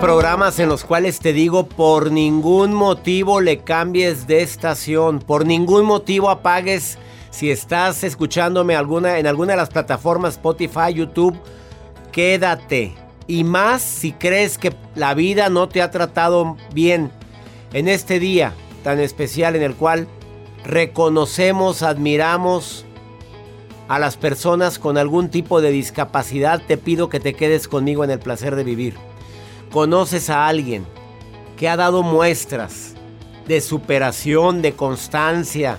Programas en los cuales te digo por ningún motivo le cambies de estación, por ningún motivo apagues. Si estás escuchándome alguna, en alguna de las plataformas Spotify, YouTube, quédate. Y más si crees que la vida no te ha tratado bien. En este día tan especial en el cual reconocemos, admiramos a las personas con algún tipo de discapacidad, te pido que te quedes conmigo en el placer de vivir conoces a alguien que ha dado muestras de superación, de constancia,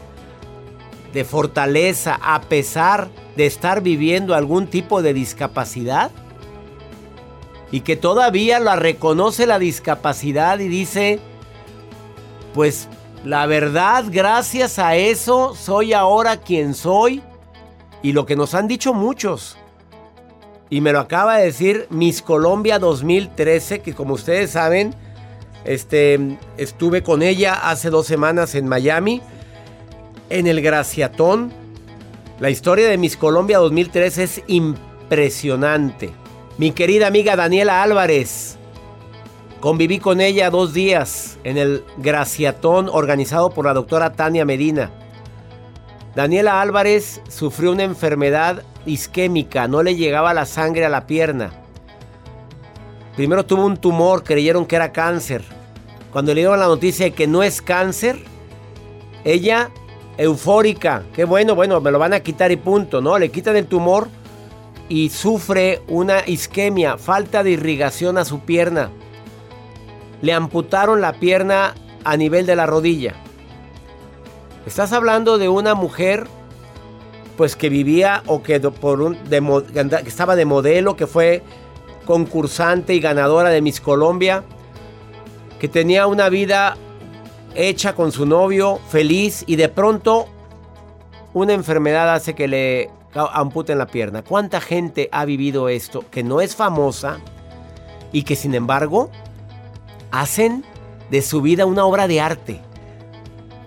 de fortaleza, a pesar de estar viviendo algún tipo de discapacidad? Y que todavía la reconoce la discapacidad y dice, pues la verdad, gracias a eso soy ahora quien soy. Y lo que nos han dicho muchos, y me lo acaba de decir Miss Colombia 2013, que como ustedes saben, este, estuve con ella hace dos semanas en Miami, en el Graciatón. La historia de Miss Colombia 2013 es impresionante. Mi querida amiga Daniela Álvarez. Conviví con ella dos días en el Graciatón organizado por la doctora Tania Medina. Daniela Álvarez sufrió una enfermedad isquémica, no le llegaba la sangre a la pierna. Primero tuvo un tumor, creyeron que era cáncer. Cuando le dieron la noticia de que no es cáncer, ella eufórica, qué bueno, bueno, me lo van a quitar y punto, ¿no? Le quitan el tumor y sufre una isquemia, falta de irrigación a su pierna. Le amputaron la pierna a nivel de la rodilla. Estás hablando de una mujer pues que vivía o que, por un, que estaba de modelo, que fue concursante y ganadora de Miss Colombia, que tenía una vida hecha con su novio, feliz, y de pronto una enfermedad hace que le amputen la pierna. ¿Cuánta gente ha vivido esto que no es famosa y que sin embargo hacen de su vida una obra de arte?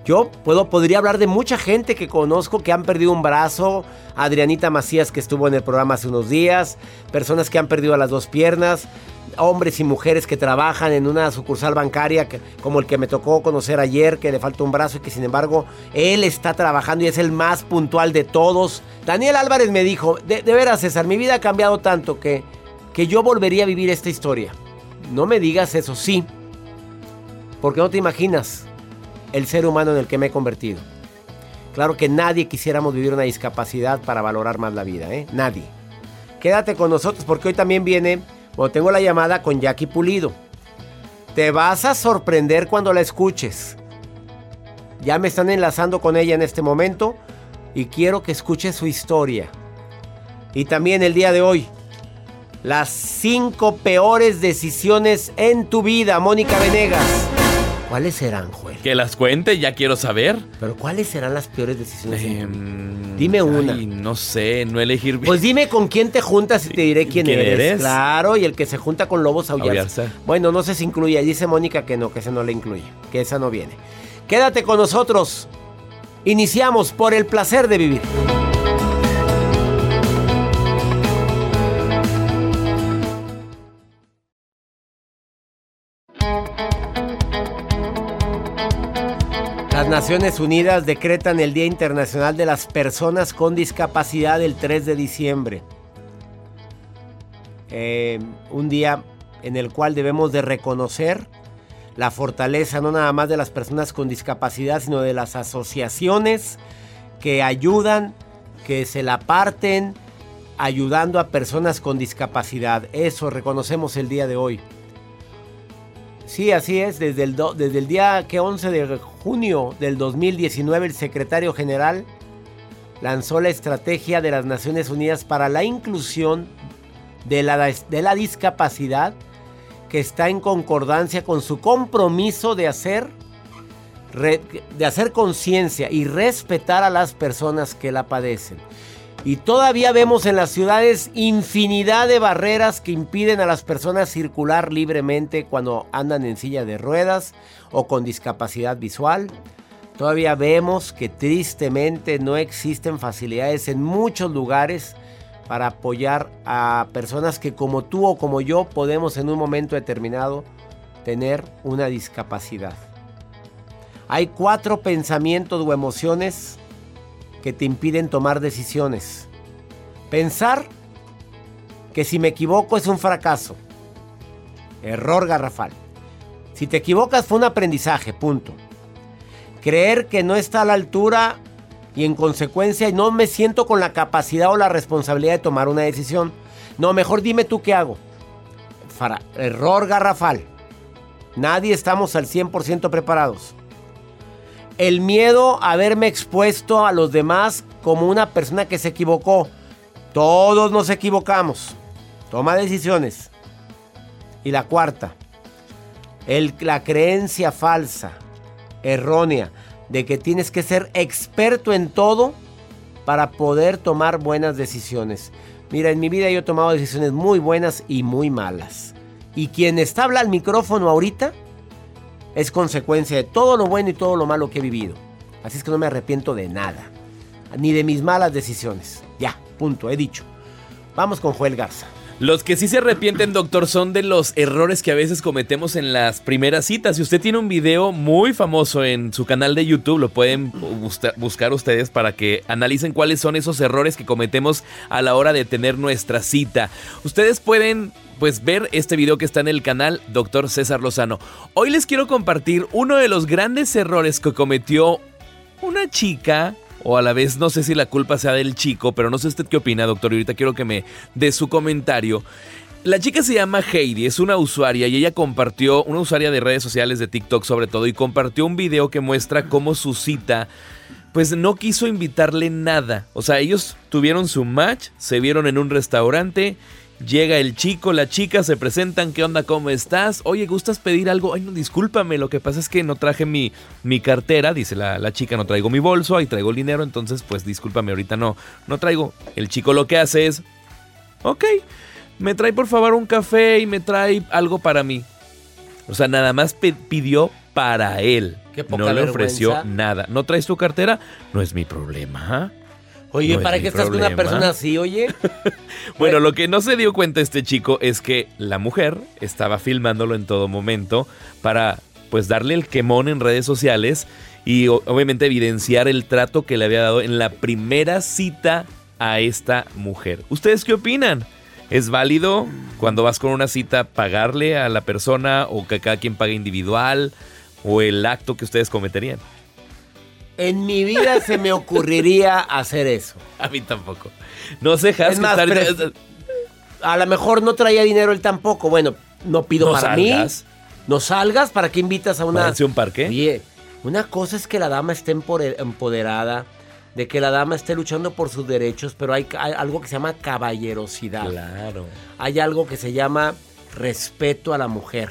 Yo puedo, podría hablar de mucha gente que conozco que han perdido un brazo. Adrianita Macías que estuvo en el programa hace unos días. Personas que han perdido las dos piernas. Hombres y mujeres que trabajan en una sucursal bancaria como el que me tocó conocer ayer, que le falta un brazo y que sin embargo él está trabajando y es el más puntual de todos. Daniel Álvarez me dijo, de, de veras César, mi vida ha cambiado tanto que, que yo volvería a vivir esta historia. No me digas eso, sí. Porque no te imaginas el ser humano en el que me he convertido. Claro que nadie quisiéramos vivir una discapacidad para valorar más la vida, ¿eh? Nadie. Quédate con nosotros porque hoy también viene, o tengo la llamada con Jackie Pulido. Te vas a sorprender cuando la escuches. Ya me están enlazando con ella en este momento y quiero que escuches su historia. Y también el día de hoy, las cinco peores decisiones en tu vida, Mónica Venegas. ¿Cuáles serán, Joel? Que las cuente, ya quiero saber. Pero ¿cuáles serán las peores decisiones? Em, Dime una. ay, no sé, no elegir bien. Pues dime con quién te juntas y te diré quién, ¿Quién eres. eres? Claro, y el que se junta con lobos aullarse. Bueno, no sé si incluye. Dice Mónica que no, que ese no le incluye. Que esa no viene. Quédate con nosotros. Iniciamos por el placer de vivir. Naciones Unidas decretan el Día Internacional de las Personas con Discapacidad el 3 de diciembre. Eh, un día en el cual debemos de reconocer la fortaleza no nada más de las personas con discapacidad, sino de las asociaciones que ayudan, que se la parten, ayudando a personas con discapacidad. Eso reconocemos el día de hoy. Sí, así es. Desde el, desde el día que 11 de junio del 2019, el secretario general lanzó la estrategia de las Naciones Unidas para la inclusión de la, de la discapacidad que está en concordancia con su compromiso de hacer, de hacer conciencia y respetar a las personas que la padecen. Y todavía vemos en las ciudades infinidad de barreras que impiden a las personas circular libremente cuando andan en silla de ruedas o con discapacidad visual. Todavía vemos que tristemente no existen facilidades en muchos lugares para apoyar a personas que como tú o como yo podemos en un momento determinado tener una discapacidad. Hay cuatro pensamientos o emociones que te impiden tomar decisiones. Pensar que si me equivoco es un fracaso. Error garrafal. Si te equivocas fue un aprendizaje, punto. Creer que no está a la altura y en consecuencia no me siento con la capacidad o la responsabilidad de tomar una decisión. No, mejor dime tú qué hago. Error garrafal. Nadie estamos al 100% preparados. El miedo a verme expuesto a los demás como una persona que se equivocó. Todos nos equivocamos. Toma decisiones. Y la cuarta, la creencia falsa, errónea, de que tienes que ser experto en todo para poder tomar buenas decisiones. Mira, en mi vida yo he tomado decisiones muy buenas y muy malas. Y quien está habla al micrófono ahorita es consecuencia de todo lo bueno y todo lo malo que he vivido. Así es que no me arrepiento de nada. Ni de mis malas decisiones. Ya, punto, he dicho. Vamos con Joel Garza. Los que sí se arrepienten, doctor, son de los errores que a veces cometemos en las primeras citas. Si usted tiene un video muy famoso en su canal de YouTube, lo pueden busca- buscar ustedes para que analicen cuáles son esos errores que cometemos a la hora de tener nuestra cita. Ustedes pueden pues ver este video que está en el canal Doctor César Lozano. Hoy les quiero compartir uno de los grandes errores que cometió una chica, o a la vez no sé si la culpa sea del chico, pero no sé usted qué opina, doctor, y ahorita quiero que me dé su comentario. La chica se llama Heidi, es una usuaria y ella compartió, una usuaria de redes sociales de TikTok sobre todo, y compartió un video que muestra cómo su cita, pues no quiso invitarle nada. O sea, ellos tuvieron su match, se vieron en un restaurante, llega el chico, la chica, se presentan, ¿qué onda? ¿Cómo estás? Oye, ¿gustas pedir algo? Ay, no, discúlpame, lo que pasa es que no traje mi, mi cartera, dice la, la chica, no traigo mi bolso, ahí traigo el dinero, entonces pues discúlpame, ahorita no, no traigo. El chico lo que hace es, ok, me trae por favor un café y me trae algo para mí. O sea, nada más pidió para él. Qué poca no le ofreció vergüenza. nada. ¿No traes tu cartera? No es mi problema. Oye, No es ¿para mi qué estás con una problema. persona así, oye? Bueno, lo que no se dio cuenta este chico es que la mujer estaba filmándolo en todo momento para pues darle el quemón en redes sociales y obviamente evidenciar el trato que le había dado en la primera cita a esta mujer. ¿Ustedes qué opinan? ¿Es válido cuando vas con una cita pagarle a la persona o que cada quien pague individual o el acto que ustedes cometerían? En mi vida se me ocurriría hacer eso. A mí tampoco. No sé, Has, Es más, estar- A lo mejor no traía dinero él tampoco. Bueno, no pido No para salgas. mí. No salgas, ¿para qué invitas a una... Un parque. Oye, una cosa es que la dama esté empoderada, de que la dama esté luchando por sus derechos, pero hay, hay algo que se llama caballerosidad. Claro. Hay algo que se llama respeto a la mujer.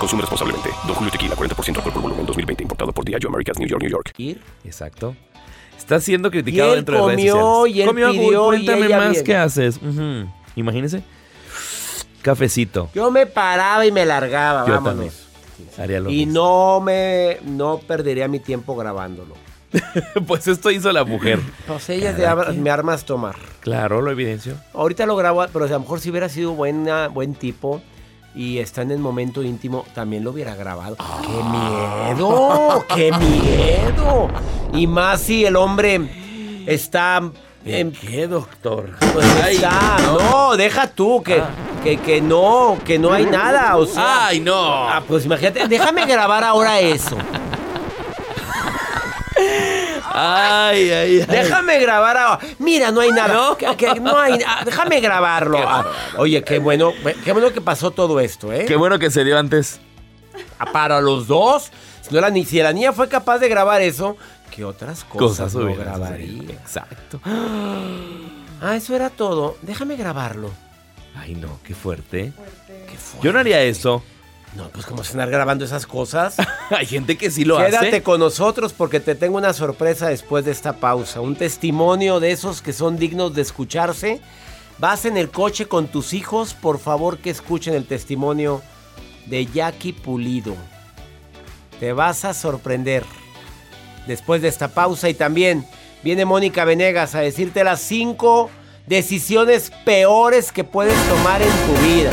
Consume responsablemente. Don Julio Tequila, 40% alcohol por volumen, 2020. Importado por Diageo Americas, New York, New York. Ir. Exacto. Está siendo criticado Y él dentro de redes comió, sociales. y él Comió, pidió, uy, y cuéntame ella más qué haces. Ujú. Imagínese. Cafecito. Yo me paraba y me largaba, Yo vámonos. también. Haría lo Y mismo. no me no perdería mi tiempo grabándolo. pues esto hizo la mujer. Pues ella de ar- me armas tomar. Claro, lo evidencio. Ahorita lo grabo, pero a lo mejor si hubiera sido buena, buen tipo y está en el momento íntimo, también lo hubiera grabado. ¡Qué miedo! ¡Qué miedo! Y más si el hombre está... en- ¿Qué, doctor? pues está- no. deja tú, que, que, que no, que no hay nada. O sea, ¡Ay, no! Ah, pues imagínate, déjame grabar ahora eso. ¡Ay, ay, ay! Déjame grabar ahora. Mira, no hay nada. ¿No? Que- que no hay, déjame grabarlo. Ah, oye, qué bueno, qué bueno que pasó todo esto, ¿eh? Qué bueno que se dio antes. Ah, Para los dos. Si, no la, ni- si la niña fue capaz de grabar eso, ¿qué otras cosas, Cosas no grabaría? sucedido. Exacto. Ah, eso era todo. Déjame grabarlo. Ay, no, qué fuerte. Qué fuerte. Yo no haría eso. No, pues como se andar grabando esas cosas. Hay gente que sí lo Quédate hace. con nosotros porque te tengo una sorpresa después de esta pausa. Un testimonio de esos que son dignos de escucharse. Vas en el coche con tus hijos, por favor que escuchen el testimonio de Jackie Pulido. Te vas a sorprender después de esta pausa y también viene Mónica Venegas a decirte las cinco decisiones peores que puedes tomar en tu vida.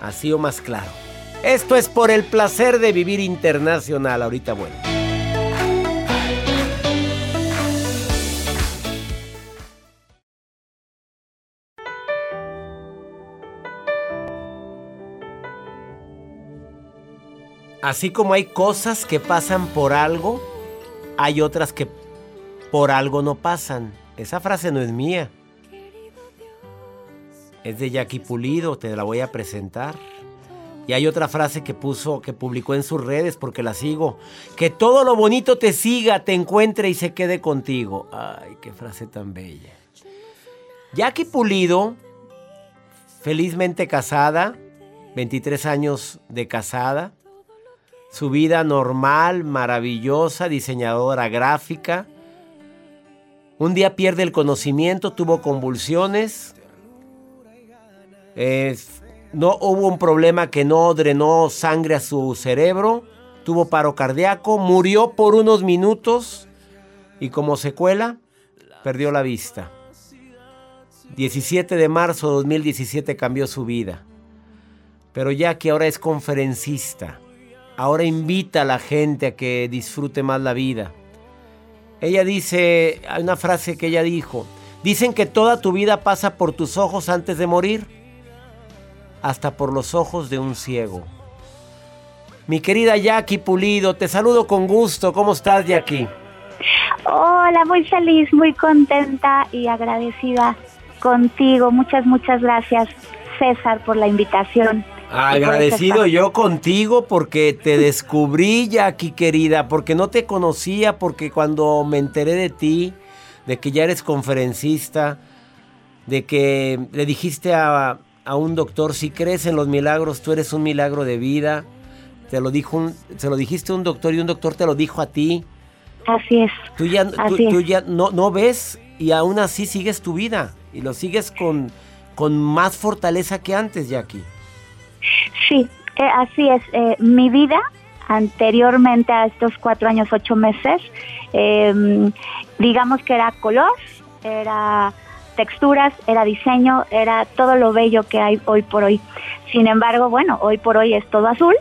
Así o más claro. Esto es por el placer de vivir internacional. Ahorita bueno. Así como hay cosas que pasan por algo, hay otras que por algo no pasan. Esa frase no es mía. Es de Jackie Pulido, te la voy a presentar. Hay otra frase que puso, que publicó en sus redes porque la sigo. Que todo lo bonito te siga, te encuentre y se quede contigo. Ay, qué frase tan bella. Jackie Pulido, felizmente casada, 23 años de casada. Su vida normal, maravillosa, diseñadora gráfica. Un día pierde el conocimiento, tuvo convulsiones. No hubo un problema que no drenó sangre a su cerebro. Tuvo paro cardíaco, murió por unos minutos y como secuela perdió la vista. 17 de marzo de 2017 cambió su vida. Pero ya que ahora es conferencista, ahora invita a la gente a que disfrute más la vida. Ella dice, hay una frase que ella dijo, dicen que toda tu vida pasa por tus ojos antes de morir, hasta por los ojos de un ciego. Mi querida Jackie Pulido, te saludo con gusto. ¿Cómo estás, Jackie? Hola, muy feliz, muy contenta y agradecida contigo. Muchas, muchas gracias, César, por la invitación. Agradecido yo contigo porque te descubrí, Jackie querida, porque no te conocía, porque cuando me enteré de ti, de que ya eres conferencista, de que le dijiste a, a un doctor, si crees en los milagros, tú eres un milagro de vida. Te lo dijo un- se lo dijiste a un doctor y un doctor te lo dijo a ti. Así es. Tú ya, tú- Así es. tú ya no, no ves y aún así sigues tu vida y lo sigues con, con más fortaleza que antes, Jackie. Sí, eh, así es. Eh, mi vida anteriormente a estos cuatro años, ocho meses, em, digamos que era color, era texturas, era diseño, era todo lo bello que hay hoy por hoy. Sin embargo, bueno, hoy por hoy es todo azul,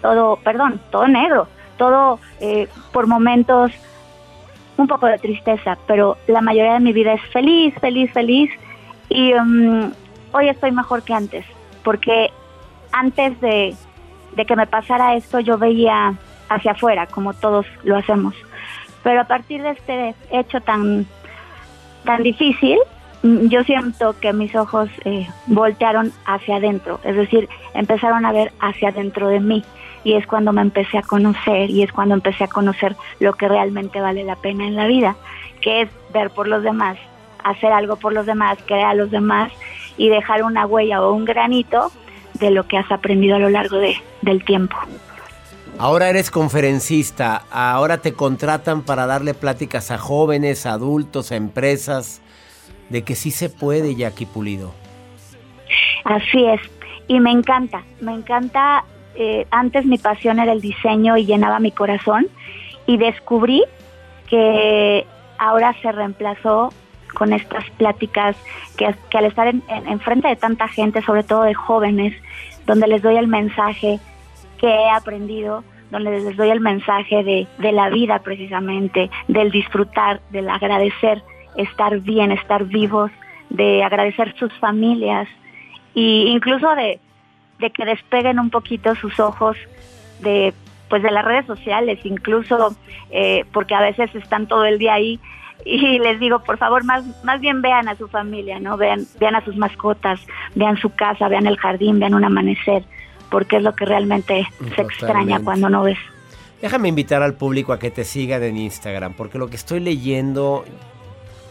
todo, perdón, todo negro, todo eh, por momentos un poco de tristeza, pero la mayoría de mi vida es feliz, feliz, feliz. Y em, hoy estoy mejor que antes, porque antes de, de que me pasara esto yo veía hacia afuera, como todos lo hacemos. Pero a partir de este hecho tan, tan difícil, yo siento que mis ojos eh, voltearon hacia adentro, es decir, empezaron a ver hacia adentro de mí y es cuando me empecé a conocer y es cuando empecé a conocer lo que realmente vale la pena en la vida, que es ver por los demás, hacer algo por los demás, crear a los demás y dejar una huella o un granito de lo que has aprendido a lo largo de, del tiempo. Ahora eres conferencista, ahora te contratan para darle pláticas a jóvenes, adultos, a empresas, de que sí se puede, Jackie Pulido. Así es, y me encanta, me encanta, eh, antes mi pasión era el diseño y llenaba mi corazón, y descubrí que ahora se reemplazó con estas pláticas que, al estar en, en, frente de tanta gente, sobre todo de jóvenes, donde les doy el mensaje que he aprendido, donde les doy el mensaje de, de la vida precisamente, del disfrutar, del agradecer, estar bien, estar vivos, de agradecer sus familias e incluso de, de que despeguen un poquito sus ojos de pues de las redes sociales, incluso eh, porque a veces están todo el día ahí y les digo, por favor, más, más bien vean a su familia, ¿no? Vean, vean a sus mascotas, vean su casa, vean el jardín, vean un amanecer, porque es lo que realmente se extraña cuando no ves. Déjame invitar al público a que te sigan en Instagram, porque lo que estoy leyendo,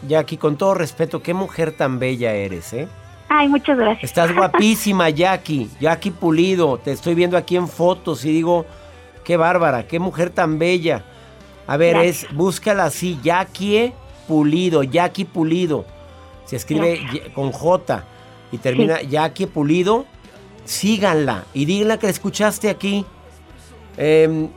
Jackie, con todo respeto, qué mujer tan bella eres, ¿eh? Ay, muchas gracias. Estás guapísima, Jackie. Jackie Pulido. Te estoy viendo aquí en fotos y digo, qué bárbara, qué mujer tan bella. A ver, es, búscala así, Jackie Pulido, Jackie Pulido. Se escribe con J y termina sí. Jackie Pulido. Síganla y díganla que la escuchaste aquí. Eh,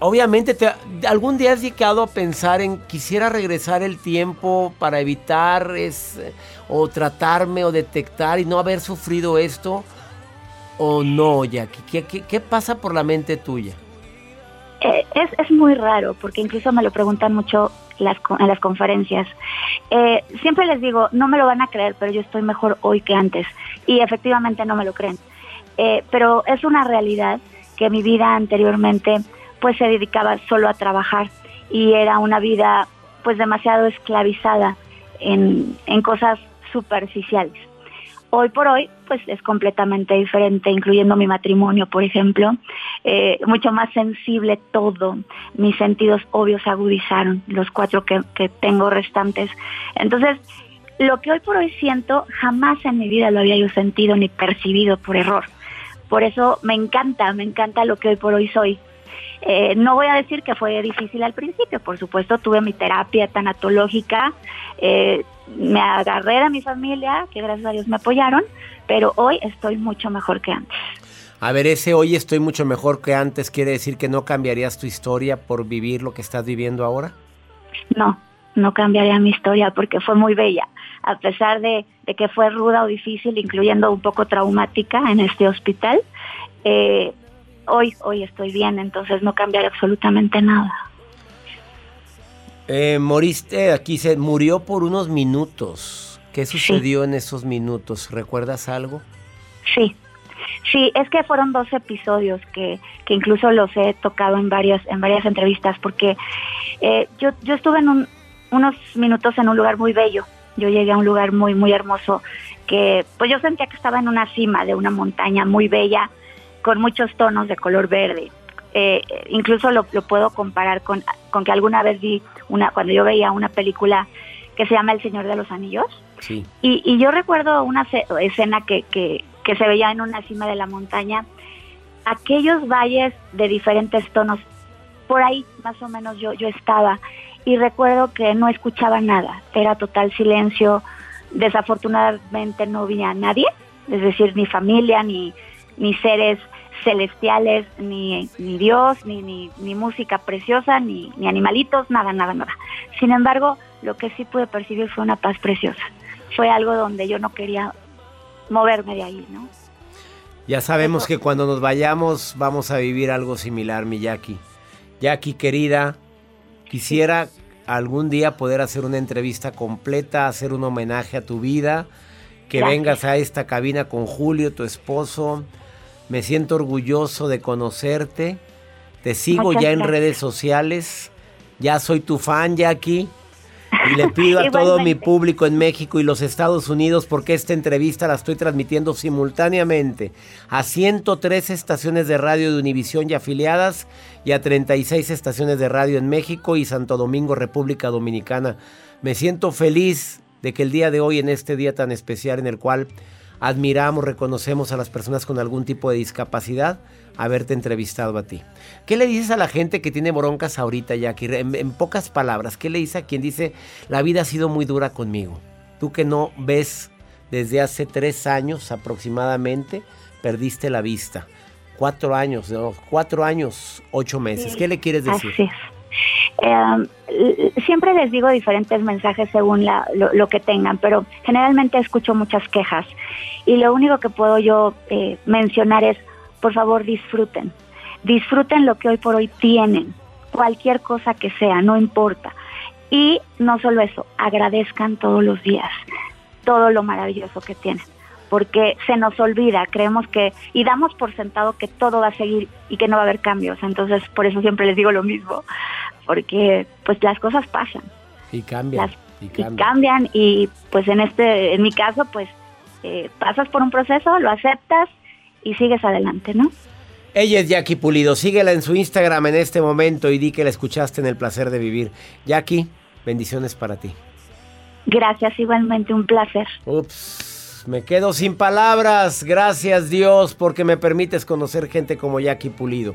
obviamente, te, algún día has llegado a pensar en quisiera regresar el tiempo para evitar es, o tratarme o detectar y no haber sufrido esto. ¿O no, Jackie? ¿Qué, qué, qué pasa por la mente tuya? Eh, es, es muy raro, porque incluso me lo preguntan mucho las, en las conferencias. Eh, siempre les digo, no me lo van a creer, pero yo estoy mejor hoy que antes. Y efectivamente no me lo creen. Eh, pero es una realidad que mi vida anteriormente pues se dedicaba solo a trabajar y era una vida pues demasiado esclavizada en, cosas superficiales. Hoy por hoy, pues es completamente diferente, incluyendo mi matrimonio, por ejemplo, eh, mucho más sensible todo. Mis sentidos obvios agudizaron, los cuatro que, que tengo restantes. Entonces, lo que hoy por hoy siento, jamás en mi vida lo había yo sentido ni percibido por error. Por eso me encanta, me encanta lo que hoy por hoy soy. Eh, no voy a decir que fue difícil al principio, por supuesto tuve mi terapia tanatológica, eh, me agarré de mi familia, que gracias a Dios me apoyaron, pero hoy estoy mucho mejor que antes. A ver, ese hoy estoy mucho mejor que antes, ¿quiere decir que no cambiarías tu historia por vivir lo que estás viviendo ahora? No, no cambiaría mi historia porque fue muy bella, a pesar de, de que fue ruda o difícil, incluyendo un poco traumática en este hospital. Eh, hoy, hoy estoy bien, entonces no cambiaré absolutamente nada. Eh, moriste, aquí se murió por unos minutos. ¿Qué sucedió sí. en esos minutos? ¿Recuerdas algo? Sí, sí, es que fueron dos episodios que, que incluso los he tocado en varias, en varias entrevistas, porque eh, yo, yo estuve en un, unos minutos en un lugar muy bello. Yo llegué a un lugar muy, muy hermoso, que pues yo sentía que estaba en una cima de una montaña muy bella, con muchos tonos de color verde. Eh, incluso lo, lo, puedo comparar con, con que alguna vez vi una, cuando yo veía una película que se llama El Señor de los Anillos. Sí. Y, y, yo recuerdo una escena que, que, que, se veía en una cima de la montaña, aquellos valles de diferentes tonos, por ahí más o menos yo, yo estaba. y recuerdo que no escuchaba nada, era total silencio, desafortunadamente no vi a nadie, es decir, ni familia, ni, ni seres celestiales, ni, ni Dios, ni, ni, ni música preciosa, ni, ni animalitos, nada, nada, nada. Sin embargo, lo que sí pude percibir fue una paz preciosa. Fue algo donde yo no quería moverme de ahí, ¿no? Ya sabemos que cuando nos vayamos vamos a vivir algo similar, mi Jackie. Jackie, querida, quisiera algún día poder hacer una entrevista completa, hacer un homenaje a tu vida, que Gracias. vengas a esta cabina con Julio, tu esposo. Me siento orgulloso de conocerte. Te sigo Muchas ya en gracias. redes sociales. Ya soy tu fan, Jackie. Y le pido a todo mi público en México y los Estados Unidos, porque esta entrevista la estoy transmitiendo simultáneamente a 103 estaciones de radio de Univisión y afiliadas y a 36 estaciones de radio en México y Santo Domingo, República Dominicana. Me siento feliz de que el día de hoy, en este día tan especial en el cual admiramos, reconocemos a las personas con algún tipo de discapacidad, haberte entrevistado a ti. ¿Qué le dices a la gente que tiene broncas ahorita, Jackie? En, en pocas palabras, ¿qué le dices a quien dice, la vida ha sido muy dura conmigo? Tú que no ves desde hace tres años aproximadamente, perdiste la vista. Cuatro años, no, cuatro años, ocho meses. ¿Qué le quieres decir? Así es. L- siempre les digo diferentes mensajes según la- lo, lo que tengan, pero generalmente escucho muchas quejas y lo único que puedo yo eh, mencionar es, por favor, disfruten. Disfruten lo que hoy por hoy tienen, cualquier cosa que sea, no importa. Y no solo eso, agradezcan todos los días todo lo maravilloso que tienen, porque se nos olvida, creemos que, y damos por sentado que todo va a seguir y que no va a haber cambios, entonces por eso siempre les digo lo mismo, porque pues las cosas pasan, Y cambia. las y y cambia. cambian y pues en este, en mi caso pues eh, pasas por un proceso, lo aceptas y sigues adelante, ¿no? Ella es Jackie Pulido. Síguela en su Instagram en este momento y di que la escuchaste en el placer de vivir. Jackie, bendiciones para ti. Gracias, igualmente un placer. Ups, me quedo sin palabras. Gracias Dios porque me permites conocer gente como Jackie Pulido.